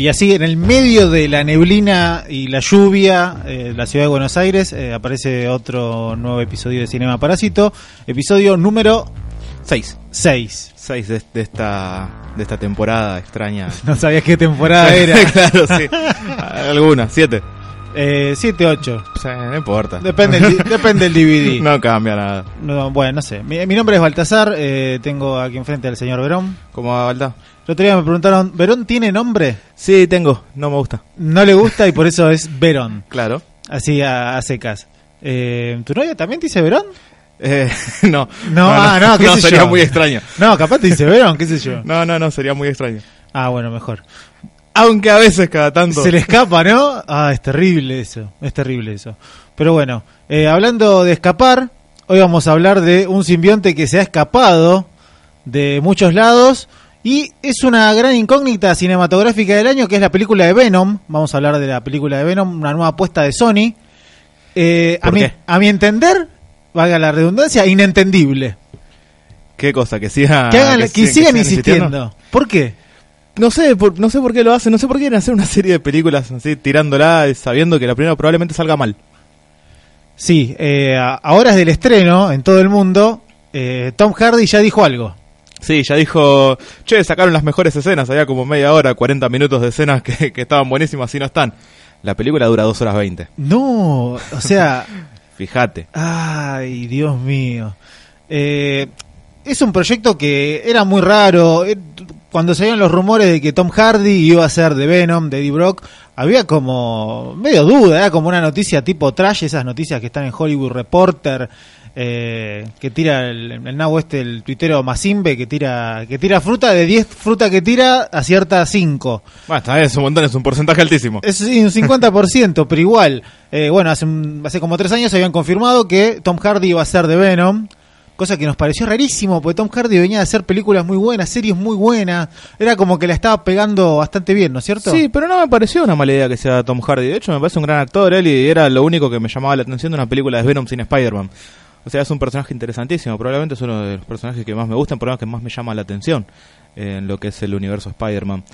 Y así, en el medio de la neblina y la lluvia, eh, la ciudad de Buenos Aires, eh, aparece otro nuevo episodio de Cinema Parásito, episodio número 6. 6. 6 de, de esta de esta temporada extraña. No sabías qué temporada era. claro, sí. Alguna, 7. 7, 8. no importa. Depende el, depende el DVD. No cambia nada. No, bueno, no sé. Mi, mi nombre es Baltasar, eh, tengo aquí enfrente al señor Verón. ¿Cómo va, Balta? El otro día me preguntaron, ¿Verón tiene nombre? Sí, tengo. No me gusta. No le gusta y por eso es Verón. Claro. Así a, a secas. Eh, ¿Tu novia también te dice Verón? Eh, no. No, ah, no, qué sé sería yo. muy extraño. No, capaz te dice Verón, qué sé yo. No, no, no, sería muy extraño. Ah, bueno, mejor. Aunque a veces cada tanto. Se le escapa, ¿no? Ah, es terrible eso, es terrible eso. Pero bueno, eh, hablando de escapar, hoy vamos a hablar de un simbionte que se ha escapado de muchos lados y es una gran incógnita cinematográfica del año que es la película de Venom. Vamos a hablar de la película de Venom, una nueva apuesta de Sony. Eh, a, ¿Por mi, a mi entender, valga la redundancia, inentendible. ¿Qué cosa? Que siga. que, hagan, que, sig- sigan insistiendo. ¿Por qué? No sé, por, no sé por qué lo hacen, no sé por qué quieren hacer una serie de películas así tirándola eh, sabiendo que la primera probablemente salga mal. Sí, eh, a a horas del estreno en todo el mundo, eh, Tom Hardy ya dijo algo. Sí, ya dijo, che, sacaron las mejores escenas, había como media hora, 40 minutos de escenas que, que estaban buenísimas y no están. La película dura 2 horas 20, No, o sea, fíjate. ay, Dios mío. Eh, es un proyecto que era muy raro. eh, Cuando salían los rumores de que Tom Hardy iba a ser de Venom, de Eddie Brock, había como medio duda, era como una noticia tipo trash, esas noticias que están en Hollywood Reporter, eh, que tira el, el nabo este, el tuitero Masimbe, que tira, que tira fruta, de 10 fruta que tira, acierta 5. Bueno, está es un montón, es un porcentaje altísimo. Es sí, un 50%, pero igual. Eh, bueno, hace, un- hace como tres años habían confirmado que Tom Hardy iba a ser de Venom. Cosa que nos pareció rarísimo, porque Tom Hardy venía a hacer películas muy buenas, series muy buenas. Era como que la estaba pegando bastante bien, ¿no es cierto? Sí, pero no me pareció una mala idea que sea Tom Hardy. De hecho, me parece un gran actor él y era lo único que me llamaba la atención de una película de Venom sin Spider-Man. O sea, es un personaje interesantísimo. Probablemente es uno de los personajes que más me gustan, por lo que más me llama la atención en lo que es el universo Spider-Man.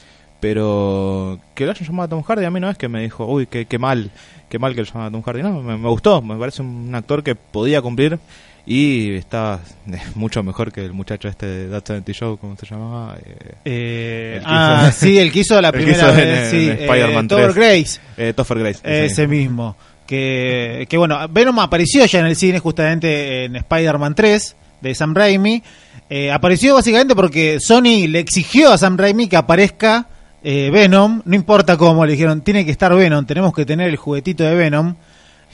Pero que lo hayan llamado a Tom Hardy a mí no es que me dijo, uy, qué, qué mal, qué mal que lo llaman a Tom Hardy. No, me, me gustó, me parece un actor que podía cumplir y está eh, mucho mejor que el muchacho este de That 70 Show, ¿cómo se llamaba? Eh, Eh, ah, hizo- sí, el que hizo la primera vez, sí, Spider-Man eh, Topher 3. Grace. eh, Topher Grace. ese Ese mismo. Que, que bueno, Venom apareció ya en el cine justamente en Spider-Man 3 de Sam Raimi. Eh, apareció básicamente porque Sony le exigió a Sam Raimi que aparezca eh, Venom, no importa cómo, le dijeron, tiene que estar Venom, tenemos que tener el juguetito de Venom.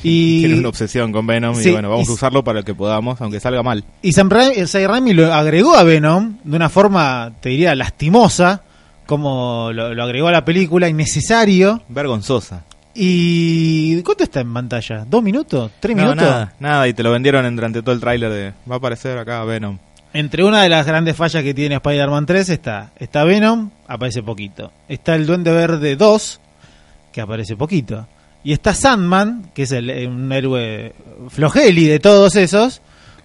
Y, Tiene una obsesión con Venom Sí, y bueno, vamos y- a usarlo para el que podamos, aunque salga mal. y Sam Raimi, Sam Raimi lo agregó a Venom de una forma, te diría, lastimosa, como lo, lo agregó a la película, innecesario. Vergonzosa. ¿Y cuánto está en pantalla? ¿Dos minutos? ¿Tres No, minutos? nada, nada, y te lo vendieron en- durante todo el tráiler de va a aparecer acá Venom. Entre una de las grandes fallas que tiene Spider-Man 3 está, está Venom, aparece poquito. Está el Duende Verde 2, que aparece poquito. Y está Sandman, que es el, eh, un héroe flojeli de todos esos,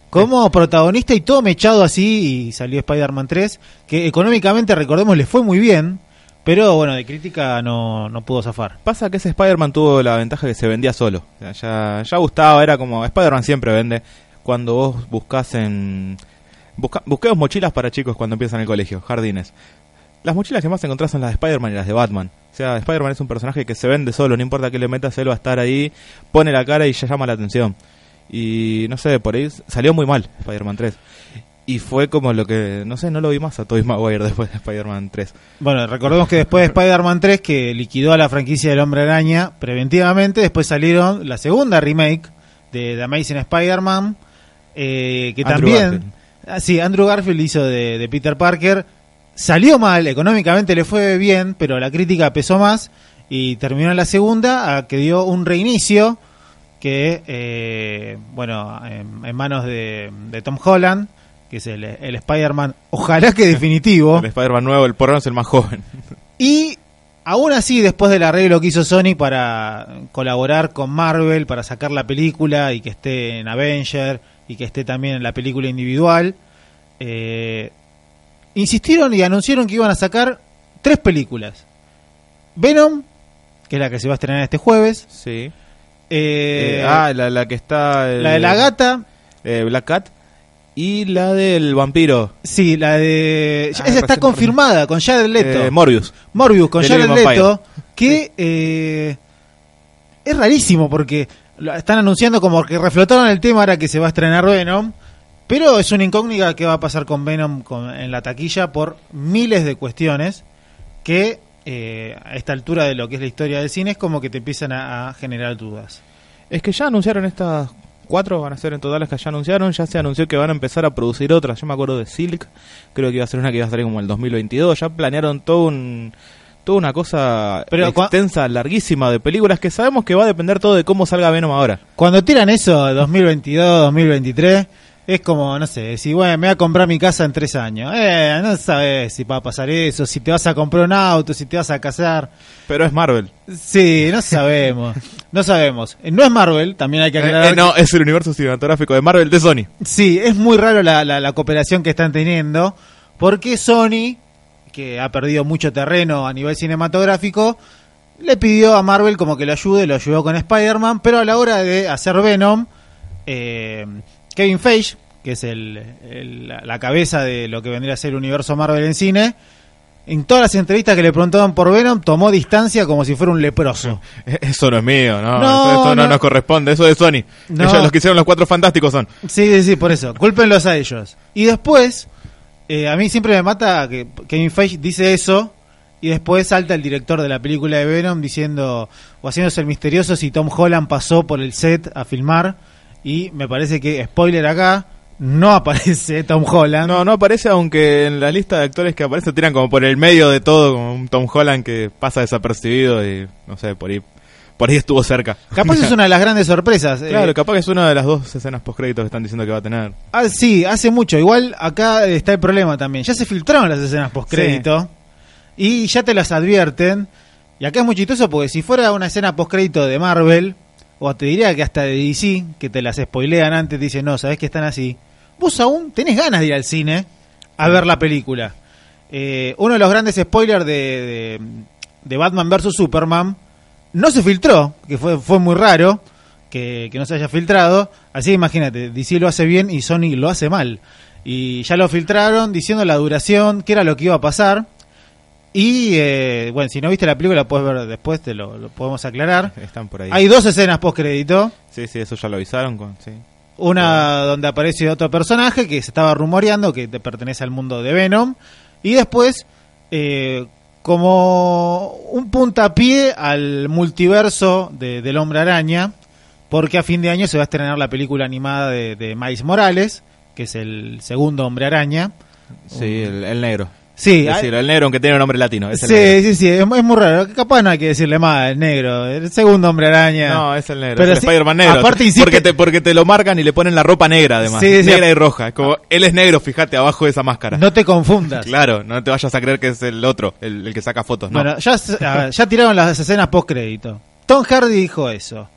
como protagonista y todo mechado así y salió Spider-Man 3, que económicamente, recordemos, le fue muy bien, pero bueno, de crítica no, no pudo zafar. Pasa que ese Spider-Man tuvo la ventaja que se vendía solo. O sea, ya, ya gustaba, era como Spider-Man siempre vende. Cuando vos buscás en... Busca, busquemos mochilas para chicos cuando empiezan el colegio, jardines. Las mochilas que más encontrás son las de Spider-Man y las de Batman. O sea, Spider-Man es un personaje que se vende solo, no importa qué le metas, él va a estar ahí, pone la cara y ya llama la atención. Y no sé, por ahí salió muy mal Spider-Man 3. Y fue como lo que, no sé, no lo vi más a Tobey Maguire después de Spider-Man 3. Bueno, recordemos que después de Spider-Man 3, que liquidó a la franquicia del Hombre Araña preventivamente, después salieron la segunda remake de The Amazing Spider-Man, eh, que Andrew también... Garfield. Ah, sí, Andrew Garfield hizo de, de Peter Parker. Salió mal, económicamente le fue bien, pero la crítica pesó más y terminó en la segunda, a que dio un reinicio que, eh, bueno, en, en manos de, de Tom Holland, que es el, el Spider-Man, ojalá que definitivo. El Spider-Man nuevo, el porno es el más joven. Y aún así, después del arreglo que hizo Sony para colaborar con Marvel, para sacar la película y que esté en Avenger y que esté también en la película individual, eh, insistieron y anunciaron que iban a sacar tres películas. Venom, que es la que se va a estrenar este jueves. Sí. Eh, Eh, ah, la, la que está... la de la gata. Black Cat. Y la del vampiro. Sí, la de. Ah, esa está confirmada con Jared Leto. Eh, Morbius. Morbius con The Jared Living Leto. Que eh, es rarísimo porque lo están anunciando como que reflotaron el tema ahora que se va a estrenar Venom. Pero es una incógnita que va a pasar con Venom con- en la taquilla por miles de cuestiones que eh, a esta altura de lo que es la historia del cine es como que te empiezan a, a generar dudas. Es que ya anunciaron estas cuatro, van a ser en total las que ya anunciaron. Ya se anunció que van a empezar a producir otras. Yo me acuerdo de Silk, creo que iba a ser una que iba a salir como el 2022. Ya planearon todo un, toda una cosa Pero extensa, larguísima de películas que sabemos que va a depender todo de cómo salga Venom ahora. Cuando tiran eso, 2022, 2023, es como, no sé, si bueno, me voy a comprar mi casa en tres años. Eh, no sabes si va a pasar eso, si te vas a comprar un auto, si te vas a casar. Pero es Marvel. Sí, no sabemos. no sabemos. No es Marvel, también hay que Eh, aclarar. eh, no, es el universo cinematográfico de Marvel de Sony. Sí, es muy raro la, la, la cooperación que están teniendo, porque Sony, que ha perdido mucho terreno a nivel cinematográfico, le pidió a Marvel como que lo ayude, lo ayudó con Spider-Man, pero a la hora de hacer Venom, eh, Kevin Feige, que es el, el- la, cabeza de lo que vendría a ser el universo Marvel en cine, en todas las entrevistas que le preguntaban por Venom, tomó distancia como si fuera un leproso. Eso no es mío, no. No, eso, no. nos corresponde, eso es de Sony. No. Ellos los que hicieron los cuatro fantásticos son. Sí, sí, sí, por eso. Cúlpenlos a ellos. Y después, eh, a mí siempre me mata que Kevin Feige dice eso y después salta el director de la película de Venom diciendo o haciéndose el misterioso si Tom Holland pasó por el set a filmar y me parece que, spoiler acá, no aparece Tom Holland. No, no aparece, aunque en la lista de actores que aparece tiran como por el medio de todo, como un Tom Holland que pasa desapercibido y no sé, por ahí, por ahí estuvo cerca. Capaz es una de las grandes sorpresas. Eh, Claro, capaz que es una de las dos escenas post créditos que están diciendo que va a tener. Ah, sí, hace mucho. Igual acá está el problema también. Ya se filtraron las escenas postcrédito y ya te las advierten. Y acá es muy chistoso porque si fuera una escena postcrédito de Marvel, o te diría que hasta de DC, que te las spoilean antes, te dicen, no, sabes que están así. Vos aún tenés ganas de ir al cine a ver la película. Eh, uno de los grandes spoilers de, de, de Batman vs. Superman no se filtró, que fue, fue muy raro que, que no se haya filtrado. Así que imagínate, DC lo hace bien y Sony lo hace mal. Y ya lo filtraron diciendo la duración, qué era lo que iba a pasar. Y eh, bueno, si no viste la película, la puedes ver después, te lo, lo podemos aclarar. Están por ahí. Hay dos escenas post crédito. Sí, sí, eso ya lo avisaron. Con, sí. Una donde aparece otro personaje que se estaba rumoreando que te pertenece al mundo de Venom. Y después, eh, como un puntapié al multiverso de- del hombre araña, porque a fin de año se va a estrenar la película animada de, de Miles Morales, que es el segundo hombre araña. Sí, el, el negro. Sí, Es decir, el negro, aunque tiene un nombre latino. Es el sí, negro. sí, sí, es, es muy raro. Capaz no hay que decirle más, el negro, el segundo hombre araña. No, es el negro. Pero es el sí, Spider-Man negro. aparte insiste- porque, te, porque te lo marcan y le ponen la ropa negra, además. Sí, sí. negra y roja. Es como, él es negro, fíjate, abajo de esa máscara. No te confundas. Claro, no te vayas a creer que es el otro, el, el que saca fotos, ¿no? Bueno, ya, se- a ver, ya tiraron las escenas post crédito. Tom Hardy dijo eso.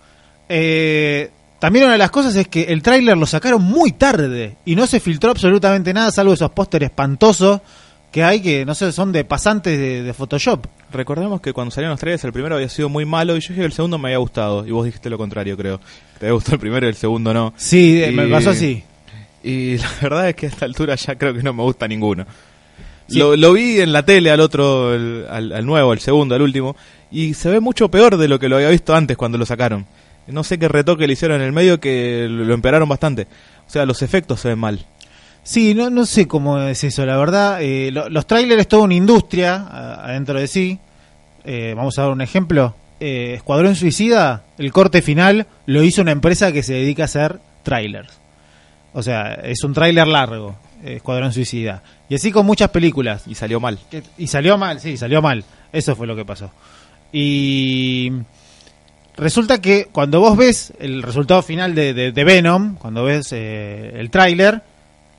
Eh, también una de las cosas es que el tráiler lo sacaron muy tarde y no se filtró absolutamente nada, salvo esos pósteres espantosos que hay que, no sé, son de pasantes de, de Photoshop. Recordemos que cuando salieron los trailers el primero había sido muy malo y yo dije que el segundo me había gustado. Y vos dijiste lo contrario, creo. Te había gustado el primero y el segundo no. Sí, eh, me Y- pasó así. Y la verdad es que a esta altura ya creo que no me gusta ninguno. Sí. Lo, lo vi en la tele al otro, el- al, al nuevo, al segundo, al último, y se ve mucho peor de lo que lo había visto antes cuando lo sacaron. No sé qué retoque le hicieron en el medio que lo, lo empeoraron bastante. O sea, los efectos se ven mal. Sí, no, no sé cómo es eso, la verdad. Eh, lo- los trailers es toda una industria adentro de sí. Eh, vamos a dar un ejemplo. Eh, Escuadrón Suicida, el corte final lo hizo una empresa que se dedica a hacer trailers. O sea, es un tráiler largo, eh, Escuadrón Suicida. Y así con muchas películas. Y salió mal. Que- Y salió mal, sí, salió mal. Eso fue lo que pasó. Y resulta que cuando vos ves el resultado final de, de- de Venom, cuando ves eh, el tráiler,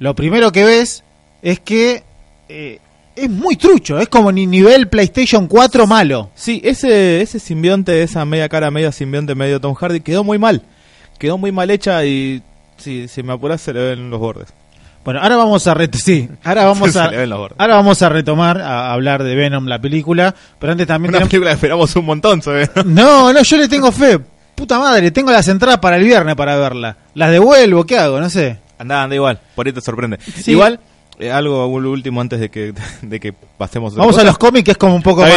lo primero que ves es que eh, es muy trucho, es como ni nivel PlayStation 4 malo. Sí, ese, ese simbionte, esa media cara, media simbionte, medio Tom Hardy, quedó muy mal. Quedó muy mal hecha y, si, si me apuras, se le ven los bordes. Bueno, ahora vamos a ret sí, ahora vamos a ahora vamos a retomar a hablar de Venom la película, pero antes también Una tenemos- película que esperamos un montón, ¿sabes? No, no, yo le tengo fe. Puta madre, tengo las entradas para el viernes para verla. Las devuelvo, ¿qué hago? No sé. Anda, anda igual, por ahí te sorprende. Sí. Igual, eh, algo último antes de que, de que pasemos Vamos a los cómics que es como un poco más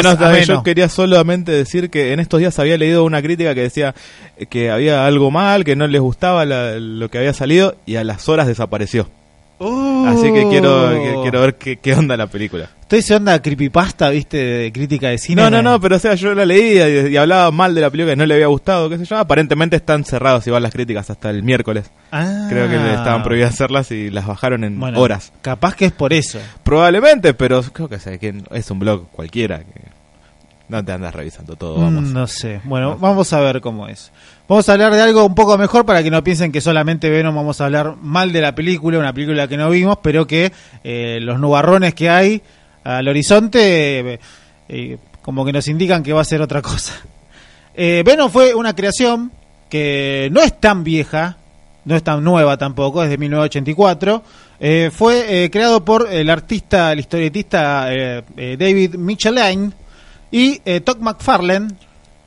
no. Yo quería solamente decir que en estos días había leído una crítica que decía que había algo mal, que no les gustaba la- lo que había salido y a las horas desapareció. Oh. Así que quiero, que- quiero ver qué, qué onda la película. Estoy ese onda creepypasta, viste, de crítica de cine. No, no, no, pero o sea, yo la leía y, y hablaba mal de la película que no le había gustado, qué sé yo. Aparentemente están cerrados igual las críticas hasta el miércoles. Ah. Creo que le estaban prohibidas hacerlas y las bajaron en Bueno, horas. Capaz que es por eso. Probablemente, pero creo que, sé, que es un blog cualquiera que no te andas revisando todo, vamos. Mm, no sé. Bueno, vamos a ver cómo es. Vamos a hablar de algo un poco mejor para que no piensen que solamente Venom vamos a hablar mal de la película, una película que no vimos, pero que eh, los nubarrones que hay al horizonte eh, eh, como que nos indican que va a ser otra cosa. Venom fue una creación que no es tan vieja, no es tan nueva tampoco, es de 1984. Eh, fue creado por el artista, el historietista David Michelin y eh, Todd McFarlane,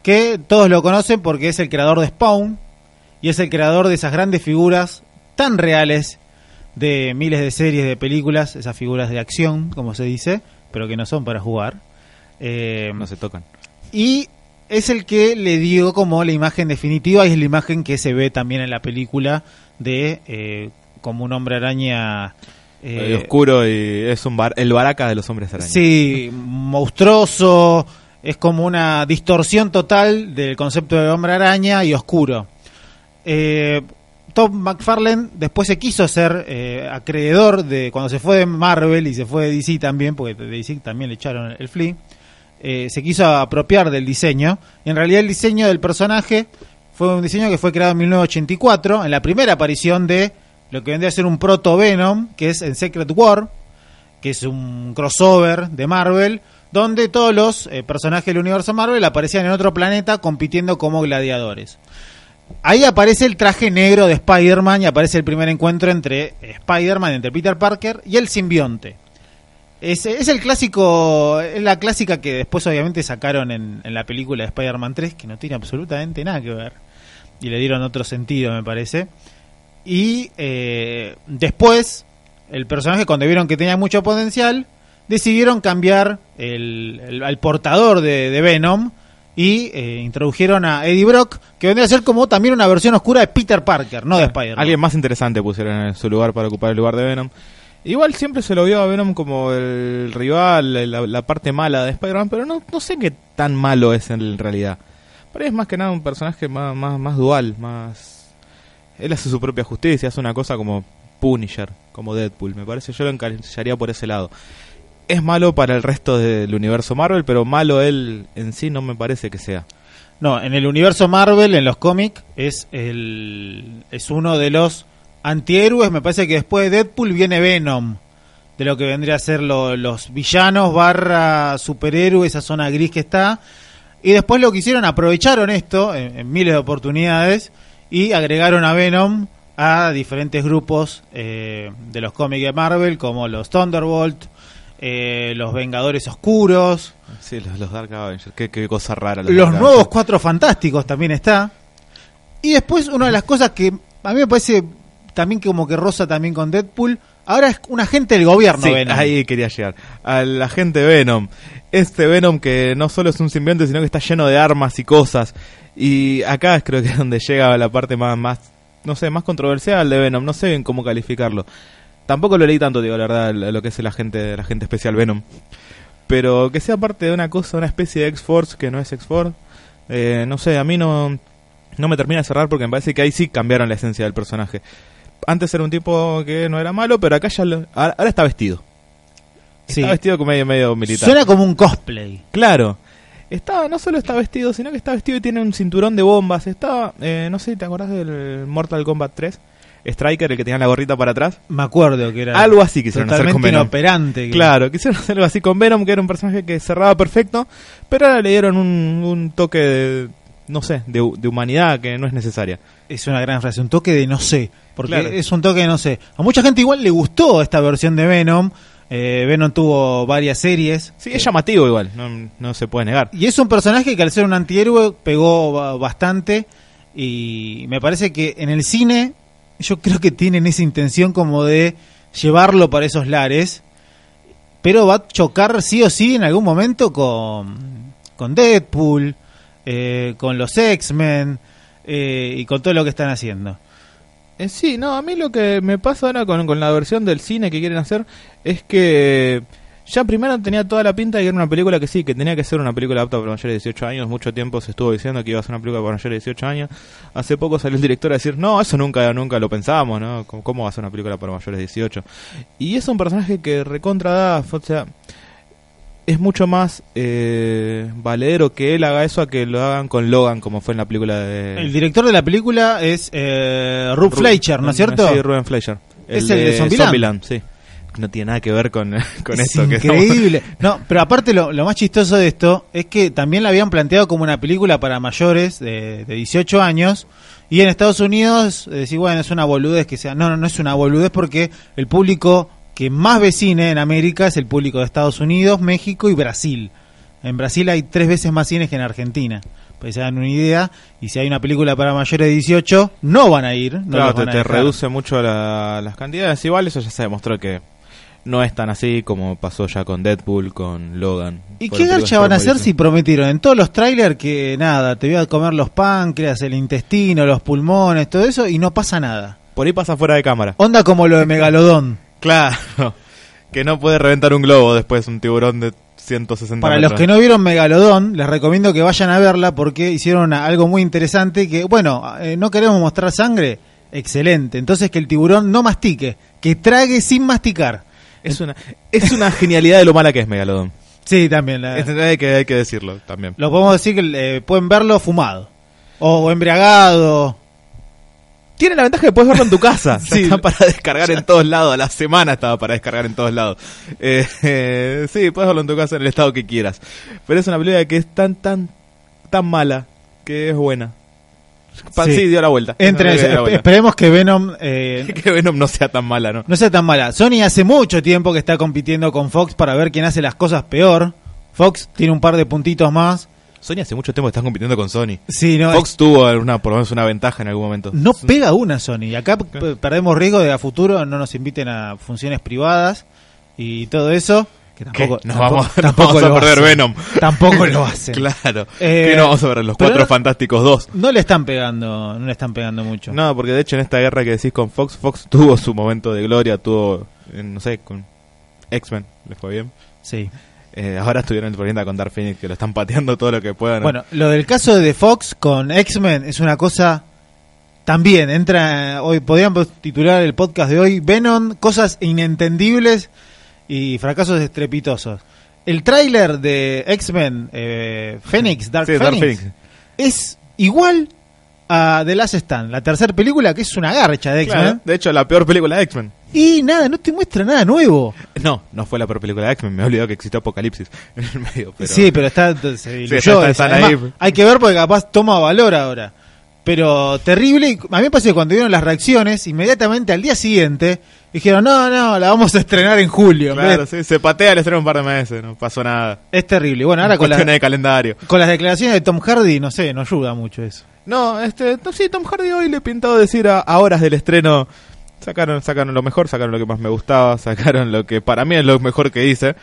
que todos lo conocen porque es el creador de Spawn y es el creador de esas grandes figuras tan reales de miles de series, de películas, esas figuras de acción, como se dice, pero que no son para jugar. Eh, No se tocan. y es el que le dio como la imagen definitiva y es la imagen que se ve también en la película de eh, como un hombre araña eh, oscuro y es un bar- el baraca de los hombres araña. Sí, monstruoso, es como una distorsión total del concepto de hombre araña y oscuro. Eh, Tom McFarlane después se quiso ser eh, acreedor de cuando se fue de Marvel y se fue de DC también, porque de DC también le echaron el flea, eh, se quiso apropiar del diseño. Y en realidad el diseño del personaje fue un diseño que fue creado en 1984, en la primera aparición de lo que vendría a ser un proto Venom, que es en Secret War, que es un crossover de Marvel, donde todos los eh, personajes del universo Marvel aparecían en otro planeta compitiendo como gladiadores. Ahí aparece el traje negro de Spider-Man y aparece el primer encuentro entre eh, Spider-Man, entre Peter Parker y el simbionte. Es, es el clásico, es la clásica que después obviamente sacaron en, en la película de Spider-Man 3, que no tiene absolutamente nada que ver. Y le dieron otro sentido, me parece. Y eh, después, el personaje cuando vieron que tenía mucho potencial, decidieron cambiar el, el- al portador de, de Venom y eh, introdujeron a Eddie Brock, que vendría a ser como también una versión oscura de Peter Parker, no de Spider-Man. Alguien más interesante pusieron en su lugar para ocupar el lugar de Venom. Igual siempre se lo vio a Venom como el rival, la, la parte mala de Spider-Man, pero no, no sé qué tan malo es en realidad. Pero es más que nada un personaje más, más, más dual, más... Él hace su propia justicia, hace una cosa como Punisher, como Deadpool, me parece. Yo lo encarillaría por ese lado. Es malo para el resto del universo Marvel, pero malo él en sí no me parece que sea. No, en el universo Marvel, en los cómics, es el es uno de los antihéroes. Me parece que después de Deadpool viene Venom, de lo que vendría a ser lo- los villanos barra superhéroes, esa zona gris que está. Y después lo que hicieron, aprovecharon esto en miles de oportunidades y agregaron a Venom a diferentes grupos eh, de los cómics de Marvel, como los Thunderbolt, eh, los Vengadores Oscuros, Sí, los, los Dark Avengers, qué, qué cosa rara. los Dark nuevos. Cuatro Fantásticos también está. Y después una de las cosas que a mí me parece también que como que rosa también con Deadpool, ahora es un agente del gobierno, Sí, Venom. ahí quería llegar. Al agente Venom. Este Venom que no solo es un simbionte, sino que está lleno de armas y cosas. Y acá creo que es donde llega la parte más, más no sé, más controversial de Venom. No sé bien cómo calificarlo. Tampoco lo leí tanto, digo, la verdad, lo que es el agente, el agente especial Venom. Pero que sea parte de una cosa, una especie de X-Force que no es X-Force. eh, no sé, a mí no, no me termina de cerrar porque me parece que ahí sí cambiaron la esencia del personaje. Antes era un tipo que no era malo, pero acá ya lo- ahora, ahora está vestido. Sí. Está vestido como medio, medio militar. Suena como un cosplay. Claro. Está, no solo está vestido, sino que está vestido y tiene un cinturón de bombas. Estaba, eh, no sé, ¿te acordás del Mortal Kombat 3? Striker, el que tenía la gorrita para atrás. Me acuerdo que era Algo así quisieron hacer con Venom. inoperante. que- Claro, quisieron hacer algo así con Venom, que era un personaje que cerraba perfecto, pero ahora le dieron un, un toque de, no sé, de, de humanidad que no es necesaria. Es una gran frase, un toque de no sé, porque Claro. es un toque de no sé. A mucha gente igual le gustó esta versión de Venom. Eh, Venom tuvo varias series. Sí, es llamativo igual, no, no se puede negar. Y es un personaje que al ser un antihéroe pegó ba- bastante y me parece que en el cine yo creo que tienen esa intención como de llevarlo para esos lares, pero va a chocar sí o sí en algún momento con, con Deadpool, eh, con los X-Men eh, y con todo lo que están haciendo. Eh, sí, no, a mí lo que me pasa ahora con, con la versión del cine que quieren hacer es que ya primero tenía toda la pinta de que era una película que sí, que tenía que ser una película apta para mayores de 18 años. Mucho tiempo se estuvo diciendo que iba a ser una película para mayores de 18 años. Hace poco salió el director a decir, no, eso nunca nunca lo pensábamos, ¿no? ¿Cómo, cómo va a ser una película para mayores de 18? Y es un personaje que recontra da, o sea, es mucho más eh, valedero que él haga eso a que lo hagan con Logan, como fue en la película de... El director de la película es eh, Rube Ru- Fleischer, ¿no es cierto? Sí, Ruben Fleischer. Es el de Zombieland. sí. No tiene nada que ver con, con es esto. que increíble. No, pero aparte lo, lo más chistoso de esto es que también la habían planteado como una película para mayores de, de 18 años y en Estados Unidos eh, decir, bueno, es una boludez que sea. No, no, no es una boludez porque el público que más ve cine en América es el público de Estados Unidos, México y Brasil. En Brasil hay tres veces más cines que en Argentina. Pues se dan una idea, y si hay una película para mayores de 18, no van a ir. No Claro, te, te reduce mucho la- las cantidades. Igual eso ya se demostró que no es tan así como pasó ya con Deadpool, con Logan. ¿Y qué garcha van a hacer si prometieron en todos los trailers que nada, te voy a comer los páncreas, el intestino, los pulmones, todo eso y no pasa nada? Por ahí pasa fuera de cámara. Onda como lo de Megalodón. Claro. Que no puede reventar un globo después un tiburón de 160 Para los que no vieron Megalodón, les recomiendo que vayan a verla porque hicieron algo muy interesante que, bueno, eh, no queremos mostrar sangre, excelente. Entonces que el tiburón no mastique, que trague sin masticar. Es una, es una genialidad de lo mala que es Megalodon. Sí, también. la- Es- hay, que, hay que decirlo también. lo podemos decir que eh, pueden verlo fumado o, o embriagado. Tiene la ventaja de que puedes verlo en tu casa. Sí. Está para descargar en todos lados. A la semana estaba para descargar en todos lados. Eh, eh, sí, puedes verlo en tu casa en el estado que quieras. Pero es una película que es tan, tan, tan mala que es buena. Pa- Sí. Sí, dio la vuelta. Entre, Dio la vuelta. esperemos que Venom eh, que Venom no sea tan mala, ¿no? no sea tan mala. Sony hace mucho tiempo que está compitiendo con Fox para ver quién hace las cosas peor. Fox tiene un par de puntitos más. Sony hace mucho tiempo que están compitiendo con Sony. Sí, no, Fox tuvo una, por lo menos una ventaja en algún momento. no pega una Sony. Y acá perdemos riesgo de a futuro no nos inviten a funciones privadas y todo eso. Que ¿Qué? tampoco, Nos tampoco- vamos, nos tampoco vamos a perder hacen. Venom. Tampoco lo hacen. Claro. Eh, ¿Qué no vamos a ver? Los Cuatro no- Fantásticos 2. No le están pegando, no le están pegando mucho. No, porque de hecho en esta guerra que decís con Fox, Fox tuvo su momento de gloria, tuvo, eh, no sé, con X-Men, le fue bien. Sí. Eh, ahora estuvieron poniendo con Dark Phoenix, que lo están pateando todo lo que puedan. Bueno, lo del caso de Fox con X-Men es una cosa también entra hoy podríamos titular el podcast de hoy Venom cosas inentendibles y fracasos estrepitosos. El tráiler de X-Men eh, Phoenix Dark, Sí, Dark Phoenix, Phoenix. es igual a The Last Stand, la tercera película que es una garcha de X-Men Claro, de hecho, la peor película de X-Men. y nada, no te muestra nada nuevo. No, no fue la peor película de X-Men, me he olvidado que existió Apocalipsis en el medio. Pero... Sí, pero está, se diluyó está- eso. están Además, ahí. Hay que ver porque capaz toma valor ahora. Pero terrible. y A mí me parece que cuando vieron las reacciones, inmediatamente al día siguiente, dijeron, no, no, la vamos a estrenar en julio. Claro, sí, se patea el estreno un par de meses, no pasó nada. Es terrible. Bueno, ahora con, las de calendario. con las declaraciones de Tom Hardy, no sé, no ayuda mucho eso. No, este, no, sí, Tom Hardy hoy le he pintado decir a, a horas del estreno, sacaron, sacaron lo mejor, sacaron lo que más me gustaba, sacaron lo que para mí es lo mejor que hice.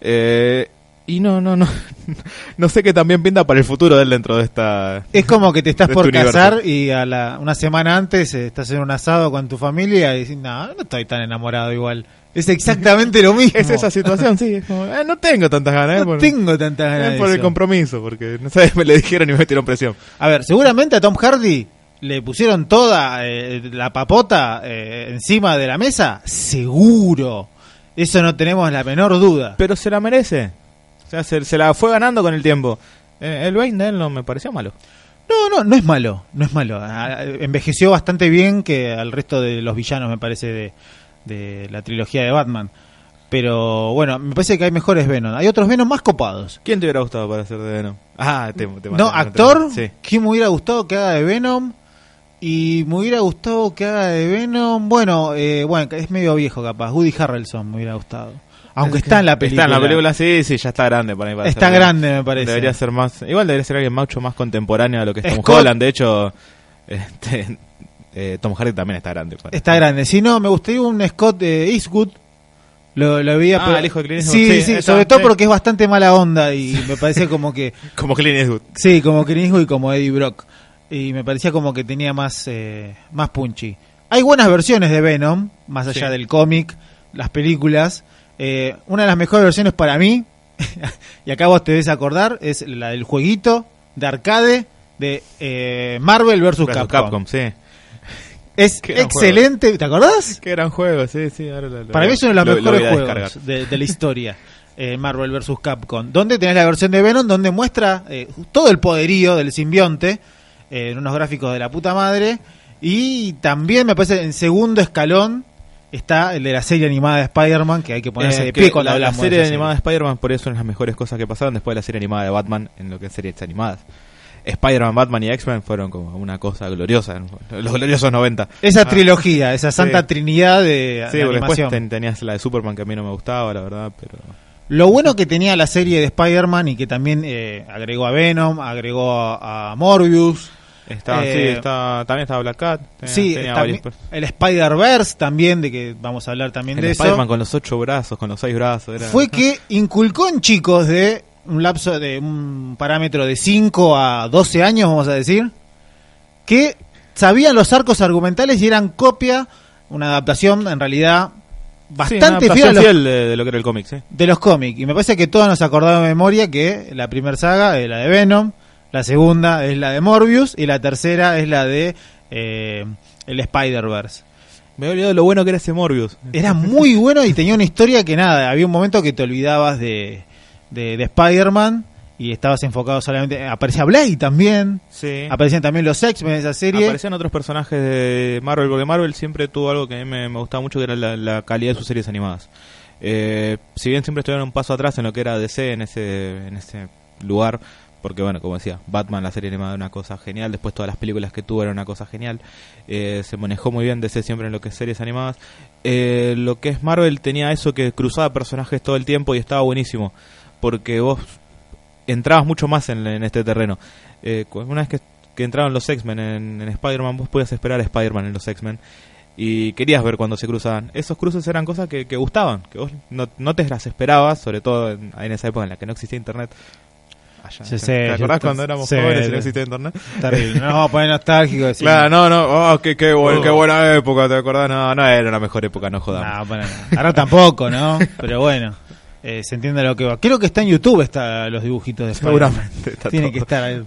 Eh, y no, no, no, no sé qué también pinta para el futuro de él dentro de esta... Es como que te estás por este universo. casar y a la, una semana antes eh, estás en un asado con tu familia y decís, no, no estoy tan enamorado igual. Es exactamente lo mismo. Es esa situación, sí, es como, eh, no tengo tantas ganas. No por- tengo tantas ganas es por el eso. compromiso, porque no sé, me le dijeron y me metieron presión. A ver, seguramente a Tom Hardy le pusieron toda eh, la papota eh, encima de la mesa. Seguro. Eso no tenemos la menor duda. Pero se la merece. Sea, se, se la fue ganando con el tiempo. Eh, el Bane de él no me pareció malo. No, no, no es malo. No es malo. Ah, Envejeció bastante bien que al resto de los villanos, me parece, de, de la trilogía de Batman. Pero bueno, me parece que hay mejores Venom. Hay otros Venom más copados. ¿Quién te hubiera gustado para hacer de Venom? Ah, te, te No, maté, actor, Sí. ¿quién me hubiera gustado que haga de Venom? Y me hubiera gustado que haga de Venom. Bueno, eh, bueno, es medio viejo capaz. Woody Harrelson me hubiera gustado. Aunque está en la película. Está en la película, sí, sí, ya está grande para mí. para Está ser- grande, me parece. Debería ser más. Igual debería ser alguien mucho más contemporáneo a lo que es Tom Scott- Holland. De hecho, este, eh, Tom Hardy también está grande. para- Está grande. Si no, me gustaría un Scott de Eastwood. Lo, lo veía, Ah, el hijo de Clint Eastwood. Sí, Sí, sobre todo porque es bastante mala onda y me parece como que Como Clint Eastwood. Sí, como Clint Eastwood y como Eddie Brock. Y me parecía como que tenía más, eh, más punchy. Hay buenas versiones de Venom, más allá Sí. del cómic, las películas. Eh, una de las mejores versiones para mí, y acá vos te debes acordar, es la del jueguito de arcade de eh, Marvel vs. Versus Capcom. Capcom, sí. Es excelente, ¿te acordás? Qué gran juego, sí, sí. Ahora lo- Para mí es uno de los lo- lo mejores juegos de, de la historia. eh, Marvel vs. Capcom. Donde tenés la versión de Venom, donde muestra eh, todo el poderío del simbionte eh, en unos gráficos de la puta madre. Y también me parece en segundo escalón está el de la serie animada de Spider-Man, que hay que ponerse Eh, de pie cuando la, la serie de animada de Spider-Man por eso son las mejores cosas que pasaron después de la serie animada de Batman en lo que es series animadas. Spider-Man, Batman y X-Men fueron como una cosa gloriosa, los gloriosos 90. Esa Ah, trilogía, esa santa Sí. trinidad de, Sí, de después animación. ten- tenías la de Superman que a mí no me gustaba, la verdad, pero... Lo bueno que tenía la serie de Spider-Man y que también eh, agregó a Venom, agregó a, a Morbius. Está, Eh, sí, está, también estaba Black Cat. tenía- Sí, tenía también- el Spider-Verse también, de que vamos a hablar también el de Spider-Man eso, con los ocho brazos, con los seis brazos. Era... fue que inculcó en chicos de un lapso de un parámetro de 5 a 12 años, vamos a decir, que sabían los arcos argumentales y eran copia, una adaptación en realidad bastante fiel a adaptación los, fiel de, de lo que era el cómic, sí. de los cómics. Y me parece que todos nos acordamos de memoria que la primera saga la de Venom, la segunda es la de Morbius y la tercera es la de eh, el Spider-Verse. Me he olvidado lo bueno que era ese Morbius. Era muy bueno y tenía una historia que nada, había un momento que te olvidabas de, de, de Spider-Man y estabas enfocado solamente... Aparecía Blade también, Sí. aparecían también los X-Men en esa serie. Aparecían otros personajes de Marvel, porque Marvel siempre tuvo algo que a mí me, me gustaba mucho, que era la, la calidad de sus series animadas. Eh, si bien siempre estuvieron un paso atrás en lo que era DC en ese, en ese lugar, porque bueno, como decía, Batman, la serie animada, una cosa genial, después todas las películas que tuvo eran una cosa genial, Eh, se manejó muy bien DC siempre en lo que es series animadas. Eh, lo que es Marvel tenía eso que cruzaba personajes todo el tiempo y estaba buenísimo, porque vos entrabas mucho más en, este terreno. Eh, una vez que, entraron los X-Men en, en Spider-Man, vos podías esperar a Spider-Man en los X-Men y querías ver cuando se cruzaban. Esos cruces eran cosas que, que gustaban, que vos no, no te las esperabas, sobre todo en, en esa época en la que no existía internet. Allá, Sí, sí, ¿Te acordás cuando éramos jóvenes y no existía internet? Terrible, no vamos a poner nostálgicos. decir, Claro, no, no, oh, qué, qué, buen- Oh. qué buena época, ¿te acordás? No, no era la mejor época, no jodamos. No, bueno, ahora tampoco, ¿no? Pero bueno, eh, se entiende lo que va. Creo que está en YouTube está los dibujitos de Spider-Man. Seguramente. está Tiene todo. que estar ahí.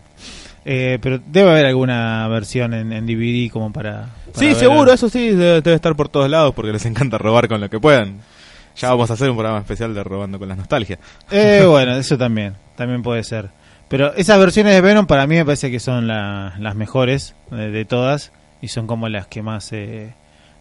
Eh, pero debe haber alguna versión en, en DVD como para... para Sí, ver. seguro, eso sí, debe estar por todos lados porque les encanta robar con lo que puedan. Ya vamos a hacer un programa especial de robando con la nostalgia. Eh, bueno, eso también, también puede ser. Pero esas versiones de Venom para mí me parece que son la- las mejores de, de todas y son como las que más eh,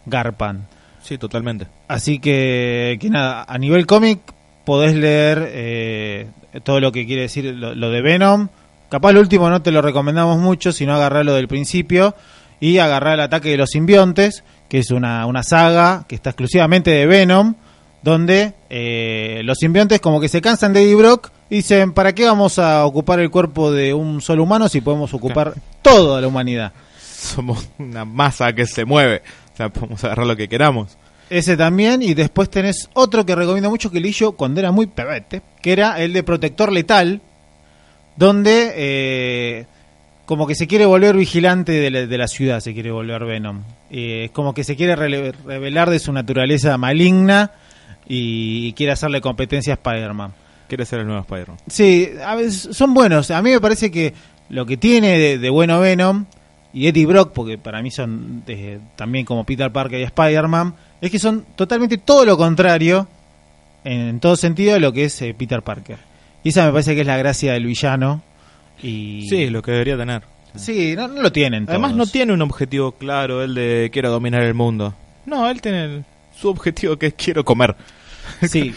garpan. Sí, totalmente. Así que, que nada, a nivel cómic podés leer eh, todo lo que quiere decir lo, lo de Venom. Capaz lo último no te lo recomendamos mucho, sino agarrarlo del principio y agarrar el ataque de los simbiontes, que es una, una saga que está exclusivamente de Venom, donde eh, los simbiontes como que se cansan de Eddie Brock y dicen, ¿para qué vamos a ocupar el cuerpo de un solo humano si podemos ocupar toda la humanidad? Somos una masa que se mueve. O sea, podemos agarrar lo que queramos. Ese también, y después tenés otro que recomiendo mucho que leí yo cuando era muy pebete, que era el de Protector Letal, donde eh, como que se quiere volver vigilante de la, de la ciudad, se quiere volver Venom. Eh, como que se quiere revelar de su naturaleza maligna y, quiere hacerle competencia a Spider-Man. Quiere ser el nuevo Spider-Man. Sí, a veces son buenos. A mí me parece que lo que tiene de, de bueno Venom y Eddie Brock, porque para mí son eh, también como Peter Parker y Spider-Man, es que son totalmente todo lo contrario, en, en todo sentido, de lo que es eh, Peter Parker. Y esa me parece que es la gracia del villano. Y... Sí, lo que debería tener. Sí, no, no lo tienen. Además no tiene un objetivo claro, el de quiero dominar el mundo. No, él tiene el- su objetivo que es quiero comer. Sí.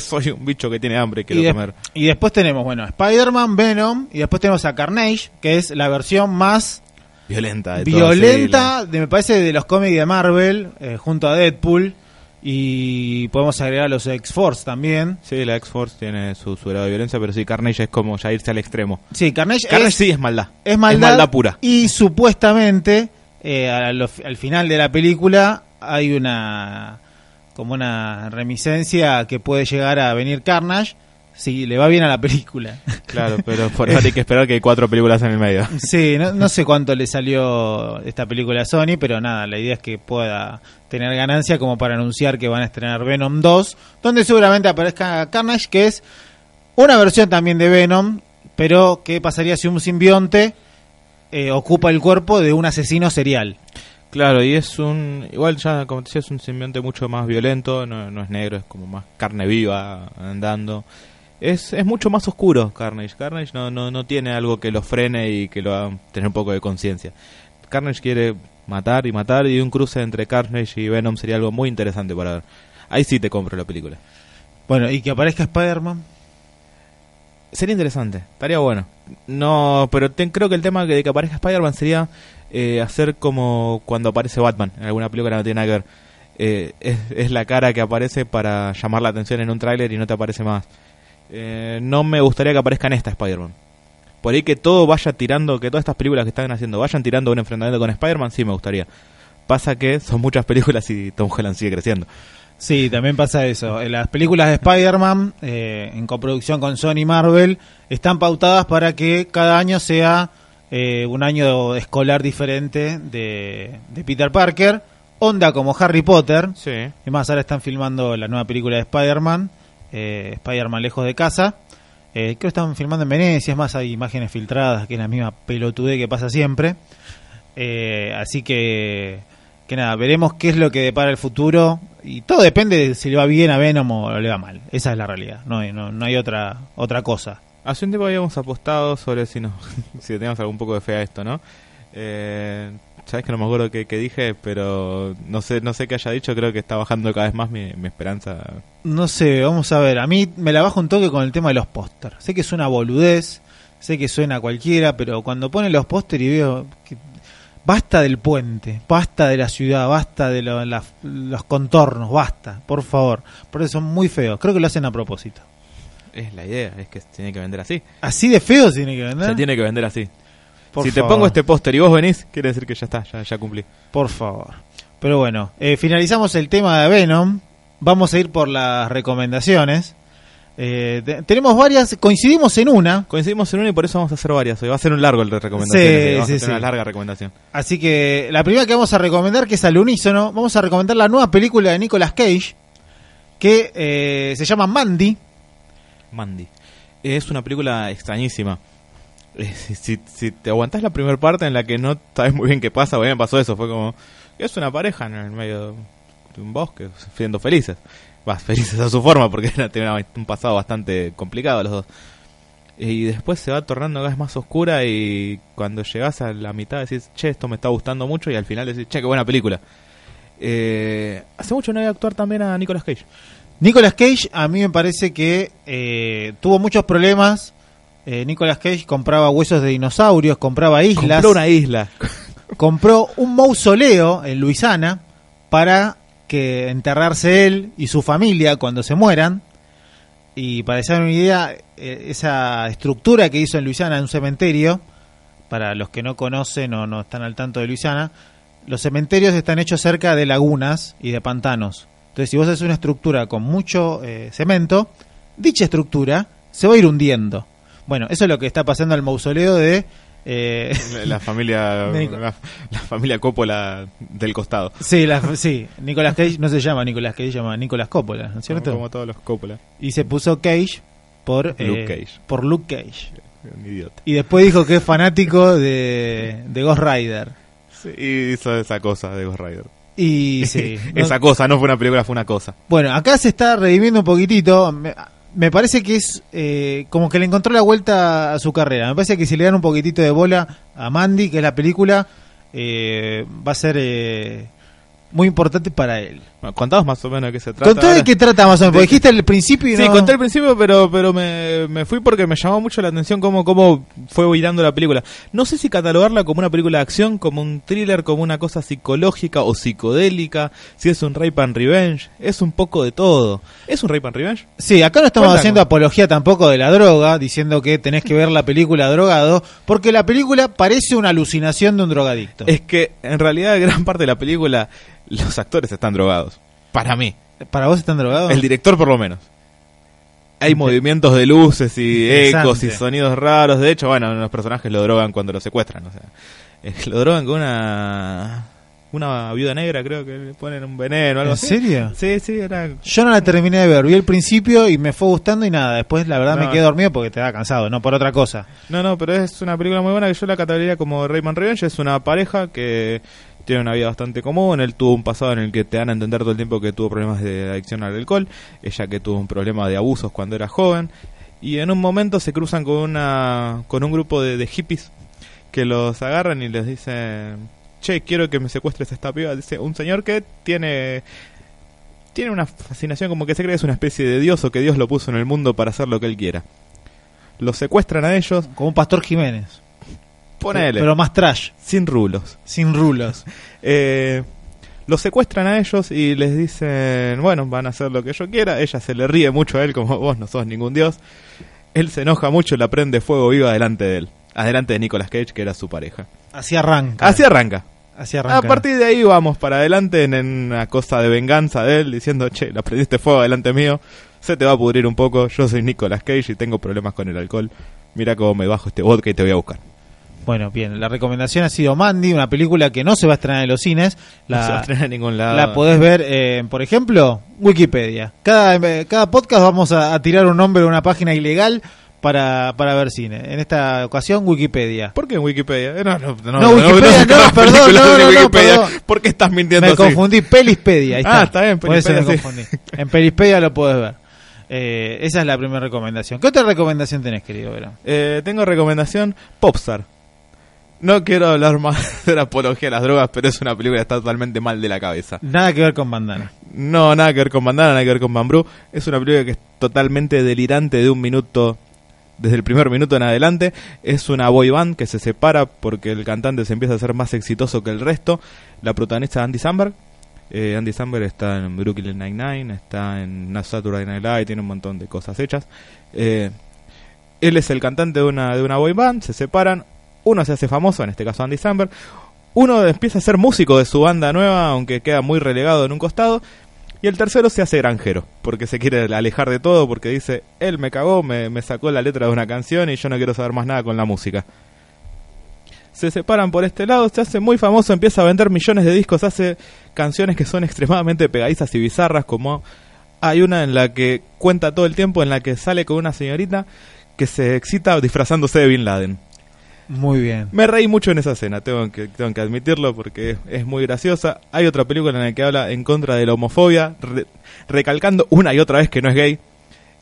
Soy un bicho que tiene hambre y Y, quiero de- comer. y después tenemos, bueno, Spider-Man, Venom, y después tenemos a Carnage, que es la versión más Violenta. De violenta, de, me parece, de los cómics de Marvel, eh, junto a Deadpool. Y podemos agregar a los X-Force también. Sí, la X-Force tiene su, su grado de violencia, pero sí, Carnage es como ya irse al extremo. Sí, Carnage, Carnage es, sí es maldad. es maldad, pura. Y supuestamente, eh, al final de la película, hay una como una reminiscencia que puede llegar a venir Carnage si le va bien a la película. Claro, pero por eso hay que esperar que hay cuatro películas en el medio. Sí, no, no sé cuánto le salió esta película a Sony, pero nada, la idea es que pueda tener ganancia como para anunciar que van a estrenar Venom 2, donde seguramente aparezca Carnage, que es una versión también de Venom, pero que pasaría si un simbionte eh, ocupa el cuerpo de un asesino serial. Claro, y es un. Igual ya, como te decía, es un simbionte mucho más violento, no, no es negro, es como más carne viva andando. Es, es mucho más oscuro Carnage. Carnage no, no, no tiene algo que lo frene y que lo haga tener un poco de conciencia. Carnage quiere matar y matar, y un cruce entre Carnage y Venom sería algo muy interesante para ver. Ahí sí te compro la película. Bueno, y que aparezca Spider-Man. Sería interesante, estaría bueno. No, pero ten- creo que el tema de que aparezca Spider-Man sería eh, hacer como cuando aparece Batman en alguna película no tiene nada que ver. Eh, es, es la cara que aparece para llamar la atención en un tráiler y no te aparece más. Eh, no me gustaría que aparezca en esta Spider-Man. Por ahí que todo vaya tirando, que todas estas películas que están haciendo vayan tirando un enfrentamiento con Spider-Man, sí me gustaría. Pasa que son muchas películas y Tom Holland sigue creciendo. Sí, también pasa eso. En Las películas de Spider-Man, eh, en coproducción con Sony y Marvel, están pautadas para que cada año sea eh, un año escolar diferente de, de Peter Parker. Onda como Harry Potter. Sí. Es más, ahora están filmando la nueva película de Spider-Man, eh, Spider-Man lejos de casa. Eh, creo que están filmando en Venecia, es más, hay imágenes filtradas, que es la misma pelotude que pasa siempre. Eh, así que, que nada, veremos qué es lo que depara el futuro. Y todo depende de si le va bien a Venom o le va mal. Esa es la realidad, no hay, no, no hay otra, otra cosa. Hace un tiempo habíamos apostado sobre si no, si teníamos algún poco de fe a esto, ¿no? Eh, Sabes que no me acuerdo qué, qué dije, pero no sé, no sé qué haya dicho, creo que está bajando cada vez más mi, mi esperanza. No sé, vamos a ver. A mí me la bajo un toque con el tema de los póster. Sé que es una boludez, sé que suena a cualquiera, pero cuando ponen los póster y veo que basta del puente, basta de la ciudad, basta de lo- la- los contornos, basta, por favor. Porque son muy feos. Creo que lo hacen a propósito. Es la idea, es que se tiene que vender así. Así de feos tiene que vender. Se tiene que vender así. Por si te pongo este póster y vos venís, quiere decir que ya está, ya, ya cumplí. Por favor. Pero bueno, eh, finalizamos el tema de Venom. Vamos a ir por las recomendaciones. Eh, te- tenemos varias, coincidimos en una, Coincidimos en una y por eso vamos a hacer varias hoy. Va a ser un largo el de recomendaciones. Sí, vamos sí, a tener sí. una larga recomendación. así que la primera que vamos a recomendar, que es al unísono, vamos a recomendar la nueva película de Nicolas Cage, que eh, se llama Mandy. Mandy. Es una película extrañísima. Eh, Si, te aguantás la primera parte en la que no sabes muy bien qué pasa, bueno, pasó eso. Fue como, es una pareja en el medio de un bosque, siendo felices. Va, felices a su forma, porque tienen un pasado bastante complicado los dos. Y después se va tornando cada vez más oscura y cuando llegas a la mitad decís, che, esto me está gustando mucho y al final decís, che, qué buena película. Eh, hace mucho no voy a actuar también a Nicolas Cage. Nicolas Cage, a mí me parece que eh, tuvo muchos problemas. Eh, Nicolas Cage compraba huesos de dinosaurios, compraba islas. Compró una isla. compró un mausoleo en Luisiana para que enterrarse él y su familia cuando se mueran. Y para hagan una idea, eh, esa estructura que hizo en Luisiana en un cementerio, para los que no conocen o no están al tanto de Luisiana, los cementerios están hechos cerca de lagunas y de pantanos. Entonces, si vos haces una estructura con mucho eh, cemento, dicha estructura se va a ir hundiendo. Bueno, eso es lo que está pasando al mausoleo de eh, La, familia la, la familia Coppola del costado. Sí, la, sí, Nicolas Cage no se llama Nicolas Cage, se llama Nicolas Coppola, ¿no es cierto? Como, como todos los Coppola. Y se puso Cage por Luke eh, Cage. por Luke Cage. Un idiota. Y después dijo que es fanático de, de Ghost Rider. Sí, y hizo esa cosa de Ghost Rider. Y sí. no- esa cosa, no fue una película, fue una cosa. Bueno, acá se está redimiendo un poquitito. Me, me parece que es eh, como que le encontró la vuelta a su carrera. Me parece que si le dan un poquitito de bola a Mandy, que es la película, eh, va a ser eh, muy importante para él. Bueno, contados más o menos de qué se trata. ¿Contá de qué trata más o menos? Porque dijiste al principio y Sí, no... conté al principio, pero pero me, me fui porque me llamó mucho la atención cómo, cómo fue girando la película. No sé si catalogarla como una película de acción, como un thriller, como una cosa psicológica o psicodélica, si es un rape and revenge, es un poco de todo. ¿Es un rape and revenge? Sí, acá no estamos haciendo apología tampoco de la droga, diciendo que tenés que ver la película drogado, porque la película parece una alucinación de un drogadicto. Es que en realidad gran parte de la película los actores están drogados. Para mí. ¿Para vos están drogados? El director por lo menos. Hay movimientos de luces y ecos y sonidos raros. De hecho, bueno, los personajes lo drogan cuando lo secuestran. O sea, eh, lo drogan con una una viuda negra, creo que le ponen un veneno o algo ¿En así. serio? Sí, sí, era... Yo no la terminé de ver, vi el principio y me fue gustando y nada, después la verdad No. me quedé dormido porque te da cansado, no por otra cosa. No, no, pero es una película muy buena que yo la catalogaría como Rayman Revenge. Es una pareja que tiene una vida bastante común. Él tuvo un pasado en el que te dan a entender todo el tiempo que tuvo problemas de adicción al alcohol. Ella que tuvo un problema de abusos cuando era joven. Y en un momento se cruzan con, una, con un grupo de, de hippies que los agarran y les dicen, che, quiero que me secuestres esta piba. Dice un señor que tiene... Tiene una fascinación como que se cree que es una especie de dios o que Dios lo puso en el mundo para hacer lo que él quiera. Los secuestran a ellos, Como un Pastor Jiménez. Ponele. Pero más trash, sin rulos. sin rulos. Eh, los secuestran a ellos y les dicen, bueno, van a hacer lo que yo quiera. Ella se le ríe mucho a él como vos no sos ningún dios. Él se enoja mucho y la prende fuego viva delante de él. Adelante de Nicolas Cage, que era su pareja. Así arranca. Así arranca. Así arranca. A partir de ahí vamos para adelante en, en una cosa de venganza de él, diciendo, che, la prendiste fuego delante mío, se te va a pudrir un poco, yo soy Nicolas Cage y tengo problemas con el alcohol, mira cómo me bajo este vodka y te voy a buscar. Bueno, bien, la recomendación ha sido Mandy, una película que no se va a estrenar en los cines. no se va a La, estrenar en ningún lado. la podés ver, eh, por ejemplo, Wikipedia. Cada, eh, cada podcast vamos a, a tirar un nombre de una página ilegal para, para ver cine. En esta ocasión, Wikipedia. ¿Por qué en Wikipedia? Eh, No, no, no, No, Wikipedia, no, perdón, no, Wikipedia. perdón. ¿Por qué estás mintiendo Me así? confundí, Pelispedia. Ahí está. Ah, está bien, Por eso me Pelispedia, confundí. En Pelispedia lo podés ver. Eh, esa es la primera recomendación. ¿Qué otra recomendación tenés, querido Verón? Eh, tengo recomendación Popstar. No quiero hablar más de la apología de las drogas, pero es una película que está totalmente mal de la cabeza. Nada que ver con Bandana. No, nada que ver con Bandana, nada que ver con Bambú. Es una película que es totalmente delirante de un minuto, desde el primer minuto en adelante. Es una boy band que se separa porque el cantante se empieza a ser más exitoso que el resto. La protagonista es Andy Samberg. Eh, Andy Samberg está en Brooklyn Nine-Nine, está en Saturday Night Live, tiene un montón de cosas hechas. Eh, él es el cantante de una, de una boy band, se separan. Uno se hace famoso, en este caso Andy Samberg. Uno empieza a ser músico de su banda nueva, aunque queda muy relegado en un costado. Y el tercero se hace granjero, porque se quiere alejar de todo, porque dice, él me cagó, me, me sacó la letra de una canción y yo no quiero saber más nada con la música. Se separan por este lado, se hace muy famoso, empieza a vender millones de discos, hace canciones que son extremadamente pegadizas y bizarras, como hay una en la que cuenta todo el tiempo, en la que sale con una señorita que se excita disfrazándose de Bin Laden. Muy bien. Me reí mucho en esa escena, tengo que, tengo que admitirlo porque es muy graciosa. Hay otra película en la que habla en contra de la homofobia, re- recalcando una y otra vez que no es gay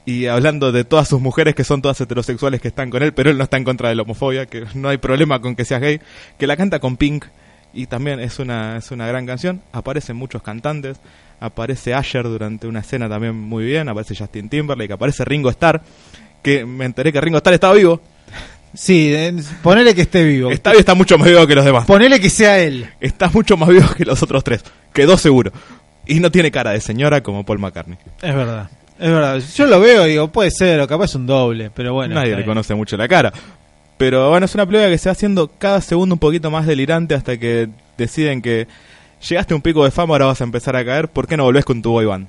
y hablando de todas sus mujeres que son todas heterosexuales que están con él, pero él no está en contra de la homofobia, que no hay problema con que seas gay, que la canta con Pink y también es una, es una gran canción. Aparecen muchos cantantes, aparece Asher durante una escena también muy bien, aparece Justin Timberlake, aparece Ringo Starr, que me enteré que Ringo Starr estaba vivo. Sí, eh, ponele que esté vivo. Está, está mucho más vivo que los demás. Ponele que sea él. está mucho más vivo que los otros tres. Quedó seguro. Y no tiene cara de señora como Paul McCartney. Es verdad. Es verdad. Yo lo veo y digo, puede ser, o capaz es un doble, pero bueno. Nadie le conoce mucho la cara. Pero bueno, es una película que se va haciendo cada segundo un poquito más delirante hasta que deciden que llegaste a un pico de fama, ahora vas a empezar a caer. ¿Por qué no volvés con tu boy band?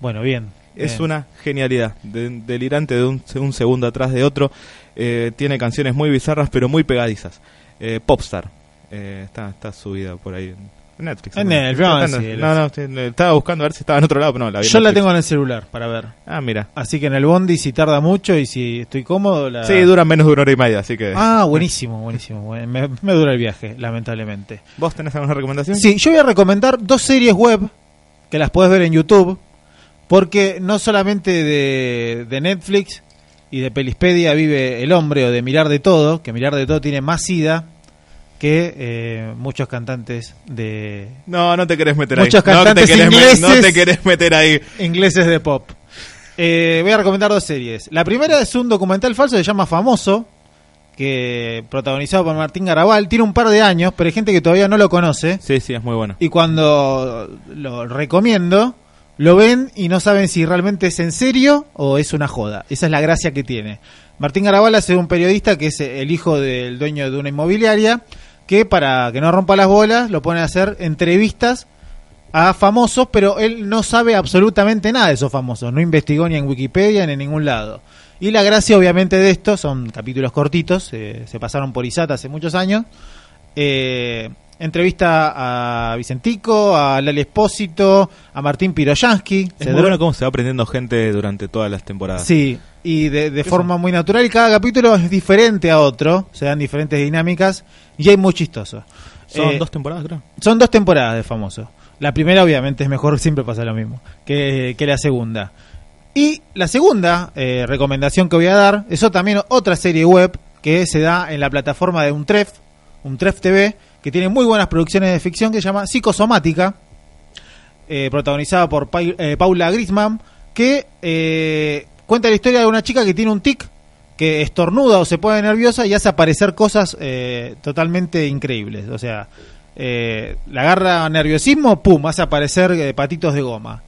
Bueno, bien. Es una genialidad, de- delirante de un, un segundo atrás de otro. Eh, tiene canciones muy bizarras, pero muy pegadizas. Eh, Popstar, eh, está, está subida por ahí en Netflix. En ¿no? Decir. no, no, le- estaba buscando a ver si estaba en otro lado, pero no, la vi Yo la tengo en el celular para ver. Ah, mira. Así que en el bondi, si tarda mucho y si estoy cómodo, la. Sí, dura menos de una hora y media, así que... Ah, buenísimo, buenísimo. Me, me dura el viaje, lamentablemente. ¿Vos tenés alguna recomendación? Sí, yo voy a recomendar dos series web que las puedes ver en YouTube, porque no solamente de, de Netflix y de Pelispedia vive el hombre o de Mirar de Todo, que Mirar de Todo tiene más ida que eh, muchos cantantes de No, no te querés meter Muchos ahí. No te, cantantes querés me- ingleses. no te querés meter ahí. ingleses de pop. Eh, voy a recomendar dos series. La primera es un documental falso que se llama Famoso, que protagonizado por Martín Garabal. Tiene un par de años, pero hay gente que todavía no lo conoce. Sí, sí, es muy bueno. Y cuando lo recomiendo, lo ven y no saben si realmente es en serio o es una joda. Esa es la gracia que tiene. Martín Garabal hace un periodista que es el hijo del dueño de una inmobiliaria, que para que no rompa las bolas lo pone a hacer entrevistas a famosos, pero él no sabe absolutamente nada de esos famosos. No investigó ni en Wikipedia ni en ningún lado. Y la gracia, obviamente, de esto son capítulos cortitos, eh, se pasaron por ISAT hace muchos años. Eh, entrevista a Vicentico, a Lali Espósito, a Martín Piroyansky. Es Se muy bueno cómo se va aprendiendo gente durante todas las temporadas. Sí, y de, de forma muy natural. Y cada capítulo es diferente a otro, se dan diferentes dinámicas y es muy chistoso. Son Eh, dos temporadas, creo. son dos temporadas de Famoso. La primera, obviamente, es mejor, siempre pasa lo mismo que, que la segunda. Y la segunda eh, recomendación que voy a dar es también otra serie web que se da en la plataforma de Untref, Untref TV, que tiene muy buenas producciones de ficción que se llama Psicosomática, eh, protagonizada por eh, Paula Grisman, que eh, cuenta la historia de una chica que tiene un tic, que estornuda o se pone nerviosa y hace aparecer cosas totalmente increíbles. O sea, la agarra nerviosismo, pum, hace aparecer patitos de goma.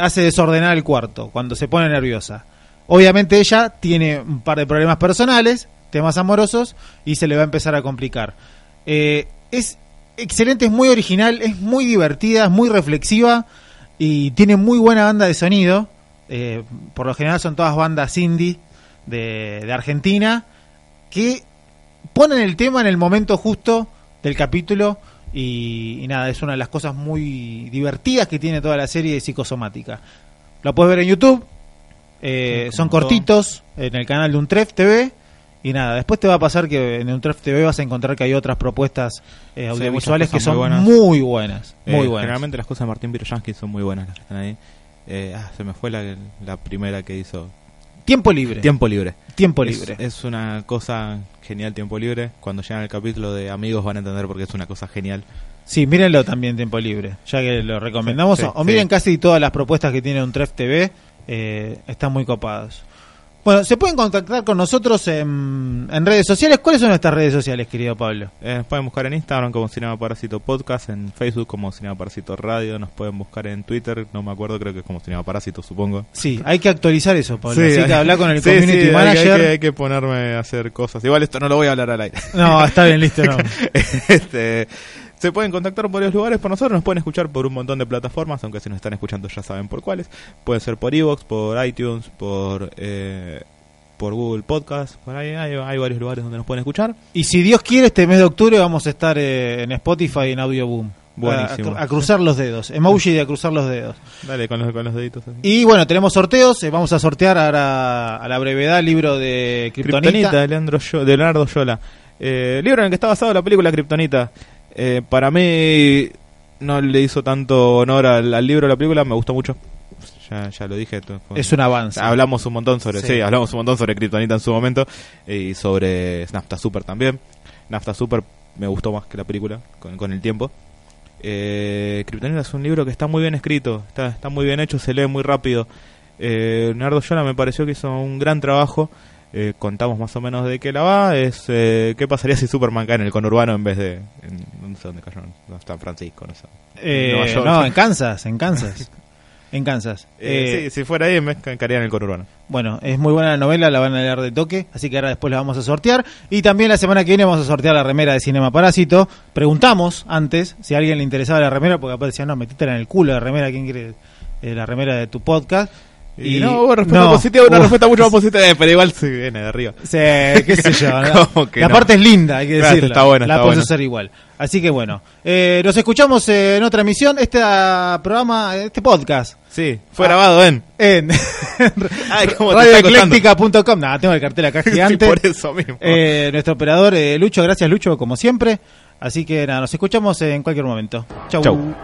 Hace desordenar el cuarto cuando se pone nerviosa. Obviamente ella tiene un par de problemas personales, temas amorosos, y se le va a empezar a complicar. Es excelente, es muy original, es muy divertida, es muy reflexiva y tiene muy buena banda de sonido. Eh, por lo general son todas bandas indie de, de Argentina que ponen el tema en el momento justo del capítulo y, y nada, es una de las cosas muy divertidas que tiene toda la serie de psicosomática. La puedes ver en YouTube, eh, son cortitos en el canal de Untref TV y nada, después te va a pasar que en Untref TV vas a encontrar que hay otras propuestas eh, audiovisuales que son muy buenas. muy buenas, Eh, muy buenas. Generalmente las cosas de Martín Piroyansky son muy buenas las que están ahí. Eh, ah, se me fue la, la primera que hizo. Tiempo libre, Tiempo libre. tiempo Es- libre. Es, una cosa genial, tiempo libre. Cuando llegan al capítulo de amigos van a entender porque es una cosa genial. Sí, mírenlo también Tiempo Libre, ya que lo recomendamos. Sí, sí, o miren casi todas las propuestas que tiene un Tref TV, eh, están muy copados. Bueno, se pueden contactar con nosotros en, en redes sociales. ¿Cuáles son nuestras redes sociales, querido Pablo? Eh, nos pueden buscar en Instagram como Cinema Parásito Podcast, en Facebook como Cinema Parásito Radio, nos pueden buscar en Twitter, no me acuerdo, creo que es como Cinema Parásito, supongo. Sí, hay que actualizar eso, Pablo. Así hay- que habla con el sí, community sí, hay que- manager. Hay que, hay que ponerme a hacer cosas. Igual esto no lo voy a hablar al aire. No, está bien, listo, no. este, se pueden contactar por varios lugares por nosotros, nos pueden escuchar por un montón de plataformas, aunque si nos están escuchando ya saben por cuáles. Puede ser por Evox, por iTunes, por eh, por Google Podcast, por ahí hay, hay varios lugares donde nos pueden escuchar. Y si Dios quiere, este mes de octubre vamos a estar eh, en Spotify y en Audio Boom. Buenísimo. A, a cruzar los dedos. Emoji de a cruzar los dedos. Dale con los, con los deditos así. Y bueno, tenemos sorteos. eh, vamos a sortear ahora a la brevedad el libro de Kryptonita. Kryptonita de Leandro Yo- de Leonardo Yola. Eh, libro en el que está basado la película Kryptonita. Eh, para mí no le hizo tanto honor al, al libro, a la película, me gustó mucho. Ya, ya lo dije. Es un avance. Hablamos un montón sobre, Sí. sí. hablamos un montón sobre Kryptonita en su momento y sobre Nafta Super también. Nafta Super me gustó más que la película con, con el tiempo. Eh, Kryptonita es un libro que está muy bien escrito, está, está muy bien hecho, se lee muy rápido. Eh, Leonardo Yola me pareció que hizo un gran trabajo. Eh, contamos más o menos de qué la va. Es eh, qué pasaría si Superman cae en el conurbano en vez de en, no sé dónde cayó, no, San Francisco, no sé. Eh, Nueva York. no, en Kansas, en Kansas. En Kansas. Eh, Eh, sí, si fuera ahí, ca- caería en el conurbano. Bueno, es muy buena la novela, la van a leer de toque, así que ahora después la vamos a sortear. Y también la semana que viene vamos a sortear la remera de Cinema Parásito. Preguntamos antes si a alguien le interesaba la remera, porque capaz decían, no, metítela en el culo la remera, ¿quién quiere eh, la remera de tu podcast? Y, no, hubo respuesta no. positiva, una Hubo- respuesta mucho más positiva, eh, pero igual se viene de arriba. Sí, qué sé yo. ¿no? ¿Cómo que la no? parte es linda, hay que decirlo. está buena, la está podemos buena. hacer igual. Así que bueno, eh, nos escuchamos eh, en otra emisión. Este ah, programa, este podcast. Sí, fue Ah. grabado en. En radioecléctica.com. Nada, tengo el cartel acá gigante. Sí, por eso mismo. Eh, nuestro operador eh, Lucho, gracias Lucho, como siempre. Así que nada, nos escuchamos en cualquier momento. Chau. Chau.